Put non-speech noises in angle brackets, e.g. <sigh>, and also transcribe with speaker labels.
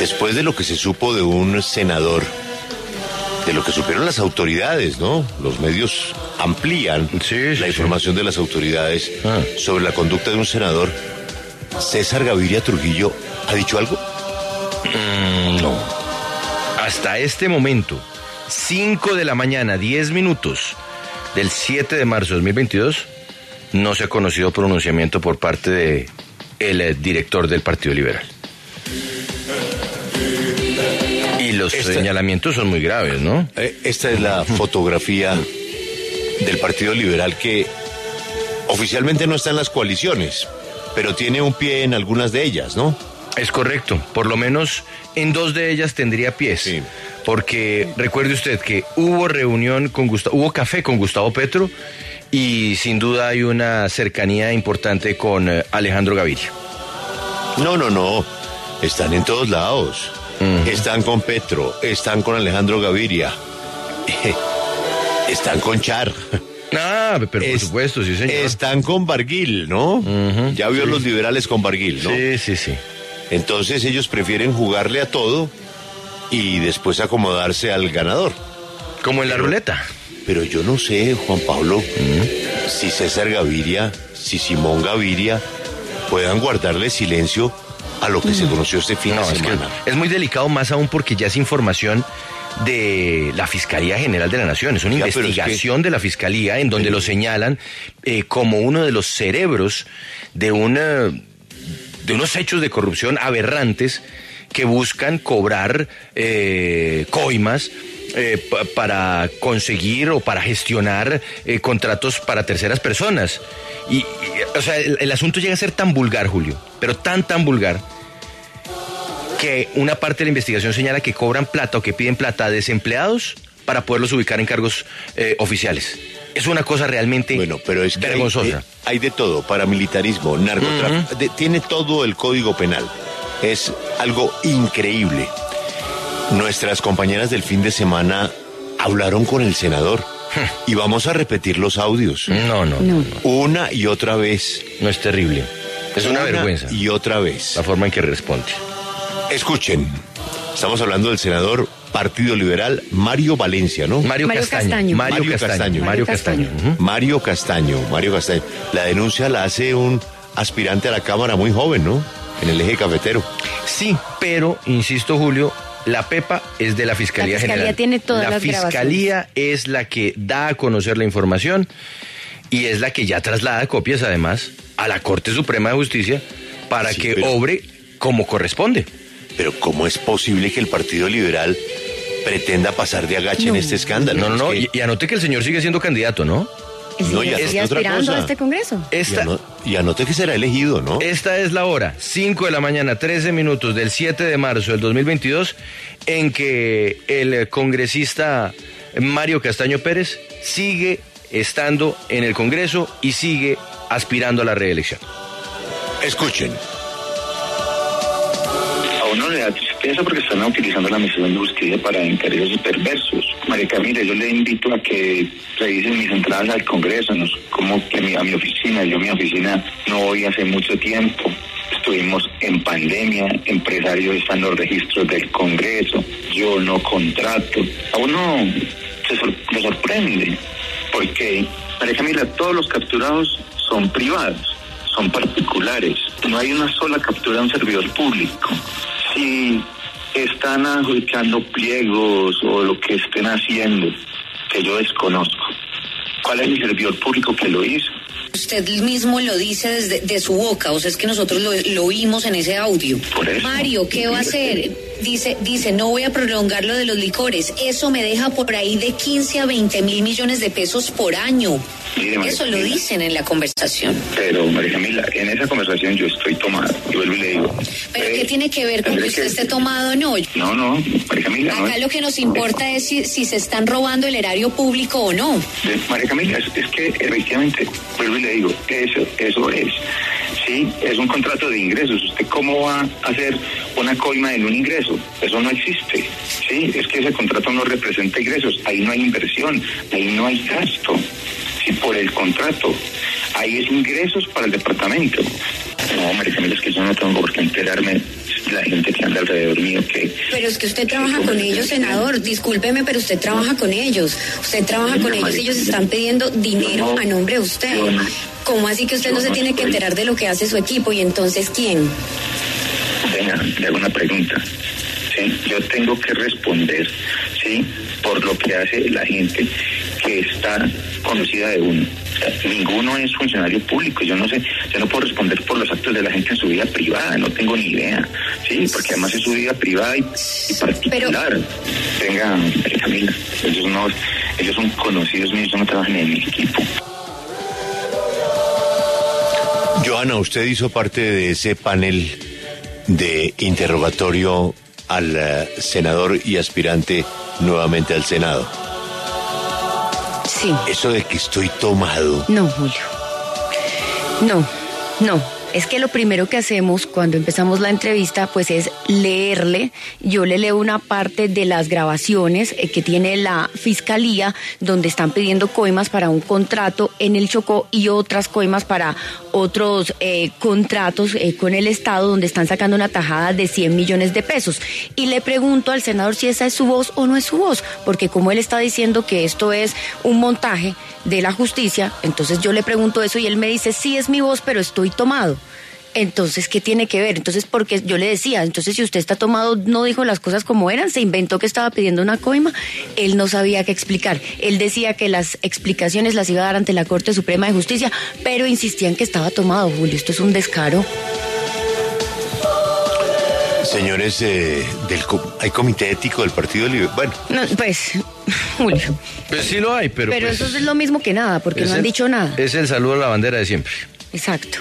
Speaker 1: después de lo que se supo de un senador, de lo que supieron las autoridades, ¿no? Los medios amplían
Speaker 2: Sí, sí,
Speaker 1: la
Speaker 2: sí.
Speaker 1: información de las autoridades
Speaker 2: Ah.
Speaker 1: sobre la conducta de un senador. César Gaviria Trujillo ha dicho algo.
Speaker 2: Mm, no. Hasta este momento, 5 de la mañana, 10 minutos del 7 de marzo de 2022, no se ha conocido pronunciamiento por parte de el eh, director del Partido Liberal. Los
Speaker 1: Esta-
Speaker 2: señalamientos son muy graves, ¿no?
Speaker 1: Eh, Esta es la fotografía del Partido Liberal que oficialmente no está en las coaliciones, pero tiene un pie en algunas de ellas, ¿no?
Speaker 2: Es correcto, por lo menos en dos de ellas tendría pies.
Speaker 1: Sí.
Speaker 2: Porque recuerde usted que hubo reunión con Gustavo, hubo café con Gustavo Petro y sin duda hay una cercanía importante con eh, Alejandro Gaviria.
Speaker 1: No, no, no. Están en todos lados. Están con Petro, están con Alejandro Gaviria, <laughs> están con Char,
Speaker 2: Ah, pero por
Speaker 1: Es-
Speaker 2: supuesto, sí, señor.
Speaker 1: están con Barguil, ¿no? Ya vio
Speaker 2: sí.
Speaker 1: los liberales con Barguil, ¿no?
Speaker 2: Sí, sí, sí.
Speaker 1: Entonces ellos prefieren jugarle a todo y después acomodarse al ganador.
Speaker 2: Como en la ruleta.
Speaker 1: Pero yo no sé, Juan Pablo, si César Gaviria, si Simón Gaviria puedan guardarle silencio a lo que se conoció este fin
Speaker 2: No,
Speaker 1: de
Speaker 2: es que
Speaker 1: semana.
Speaker 2: es muy delicado más aún porque ya es información de la Fiscalía General de la Nación. Es una
Speaker 1: Ya, pero es que-
Speaker 2: investigación de la Fiscalía en donde lo señalan eh, como uno de los cerebros de una de unos hechos de corrupción aberrantes que buscan cobrar eh, coimas eh, pa- para conseguir o para gestionar eh, contratos para terceras personas. Y, o sea, el, asunto llega a ser tan vulgar, Julio, pero tan, tan vulgar, que una parte de la investigación señala que cobran plata o que piden plata a desempleados para poderlos ubicar en cargos oficiales. Es una cosa realmente
Speaker 1: Bueno, pero es que hay,
Speaker 2: vergonzosa.
Speaker 1: eh, hay de todo, paramilitarismo, narcotráfico, de- tiene todo el código penal. Es algo increíble. Nuestras compañeras del fin de semana hablaron con el senador <laughs> y vamos a repetir los audios.
Speaker 2: no, no, no,
Speaker 3: No.
Speaker 1: Una y otra vez.
Speaker 2: no es terrible. Es una, vergüenza
Speaker 1: Y otra vez.
Speaker 2: la forma en que responde.
Speaker 1: Escuchen, estamos hablando del senador Partido Liberal Mario Valencia, ¿no?
Speaker 2: Mario,
Speaker 3: Mario
Speaker 2: Castaño.
Speaker 3: Castaño.
Speaker 2: Mario,
Speaker 1: Mario
Speaker 2: Castaño.
Speaker 1: Castaño.
Speaker 2: Mario Castaño.
Speaker 1: Mario Castaño, Mario Castaño. La denuncia la hace un aspirante a la Cámara muy joven, ¿no? En el eje cafetero.
Speaker 2: Sí, pero, insisto, Julio, la PEPA es de la Fiscalía,
Speaker 3: La Fiscalía
Speaker 2: General.
Speaker 3: tiene todas
Speaker 2: la
Speaker 3: las
Speaker 2: Fiscalía es la que da a conocer la información y es la que ya traslada copias, además, a la Corte Suprema de Justicia para
Speaker 1: Sí,
Speaker 2: que
Speaker 1: pero-
Speaker 2: obre como corresponde.
Speaker 1: Pero ¿cómo es posible que el Partido Liberal pretenda pasar de agache en este escándalo?
Speaker 2: No, no,
Speaker 1: Es
Speaker 2: no.
Speaker 1: que-
Speaker 2: Y, y anote que el señor sigue siendo candidato, ¿no?
Speaker 3: Él
Speaker 1: No, y
Speaker 3: sigue aspirando
Speaker 1: cosa.
Speaker 3: a este Congreso.
Speaker 1: y,
Speaker 2: Esta,
Speaker 1: y anote que será elegido, ¿no?
Speaker 2: Esta es la hora, 5 de la mañana, 13 minutos del 7 de marzo del 2022, en que el congresista Mario Castaño Pérez sigue estando en el Congreso y sigue aspirando a la reelección.
Speaker 1: Escuchen.
Speaker 4: A uno le da tristeza porque están utilizando la misión de justicia para intereses perversos. María Camila, yo le invito a que revisen mis entradas al Congreso, no como que mi- a mi oficina. Yo a mi oficina no voy hace mucho tiempo. Estuvimos en pandemia, empresarios están los registros del Congreso, yo no contrato. A uno se sor- le sorprende porque, María Camila, todos los capturados son privados son particulares. No hay una sola captura de un servidor público. Si están adjudicando pliegos o lo que estén haciendo, que yo desconozco, ¿cuál es el servidor público que lo hizo?
Speaker 5: Usted mismo lo dice desde de su boca, o sea, es que nosotros lo, lo oímos en ese audio.
Speaker 4: Por eso.
Speaker 5: Mario, ¿qué va a hacer? Dice, dice, no voy a prolongar lo de los licores. Eso me deja por ahí de 15 a 20 mil millones de pesos por año.
Speaker 4: Mire,
Speaker 5: Eso lo dicen en la conversación.
Speaker 4: Pero, María Camila, en esa conversación yo estoy tomado. Y vuelvo y le digo.
Speaker 5: Pero
Speaker 4: eh,
Speaker 5: ¿qué tiene que ver con que usted esté tomado o no?
Speaker 4: No, no, María Camila, no.
Speaker 5: Acá lo que nos importa es si, si se están robando el erario público o no.
Speaker 4: María Camila, es, es que efectivamente, vuelvo le digo, eso, eso es. Sí, es un contrato de ingresos. ¿Usted cómo va a hacer una coima en un ingreso? Eso no existe. Sí, es que ese contrato no representa ingresos. Ahí no hay inversión, ahí no hay gasto. Sí, por el contrato. Ahí es ingresos para el departamento. No, María es que yo no tengo por qué enterarme la gente que anda alrededor mío que...
Speaker 5: Pero es que usted trabaja con ellos, senador. Discúlpeme, pero usted trabaja con ellos. Usted trabaja con ellos y ellos están pidiendo dinero a nombre de usted. ¿Cómo así que usted no se tiene que enterar de lo que hace su equipo? ¿Y entonces quién?
Speaker 4: Venga, le hago una pregunta. ¿sí? Yo tengo que responder, ¿sí? Por lo que hace la gente que está conocida de uno. Ninguno es funcionario público. Yo no sé, yo no puedo responder por los actos de la gente en su vida privada. No tengo ni idea, ¿sí? Porque además es su vida privada y, y particular. Venga, María Camila, ellos no, ellos son conocidos míos, no trabajan en mi equipo.
Speaker 1: Joana, usted hizo parte de ese panel de interrogatorio al eh, senador y aspirante nuevamente al Senado.
Speaker 3: Sí.
Speaker 1: Eso de que estoy tomado.
Speaker 3: No, Julio. No, no. Es que lo primero que hacemos cuando empezamos la entrevista pues es leerle. Yo le leo una parte de las grabaciones eh, que tiene la fiscalía donde están pidiendo coimas para un contrato en el Chocó y otras coimas para otros eh, contratos eh, con el Estado donde están sacando una tajada de 100 millones de pesos. Y le pregunto al senador si esa es su voz o no es su voz, porque como él está diciendo que esto es un montaje de la justicia, entonces yo le pregunto eso y él me dice, sí es mi voz, pero estoy tomado. Entonces, ¿qué tiene que ver? Entonces, porque yo le decía, entonces si usted está tomado, no dijo las cosas como eran, se inventó que estaba pidiendo una coima, él no sabía qué explicar. Él decía que las explicaciones las iba a dar ante la Corte Suprema de Justicia, pero insistían que estaba tomado, Julio. Esto es un descaro.
Speaker 1: Señores, eh, del, hay comité ético del Partido Libre. Bueno,
Speaker 3: No, pues, <laughs> Julio.
Speaker 2: Pues sí lo hay, pero.
Speaker 3: Pero
Speaker 2: pues,
Speaker 3: eso es lo mismo que nada, porque no han
Speaker 2: el-
Speaker 3: dicho nada.
Speaker 2: Es el saludo a la bandera de siempre.
Speaker 3: Exacto.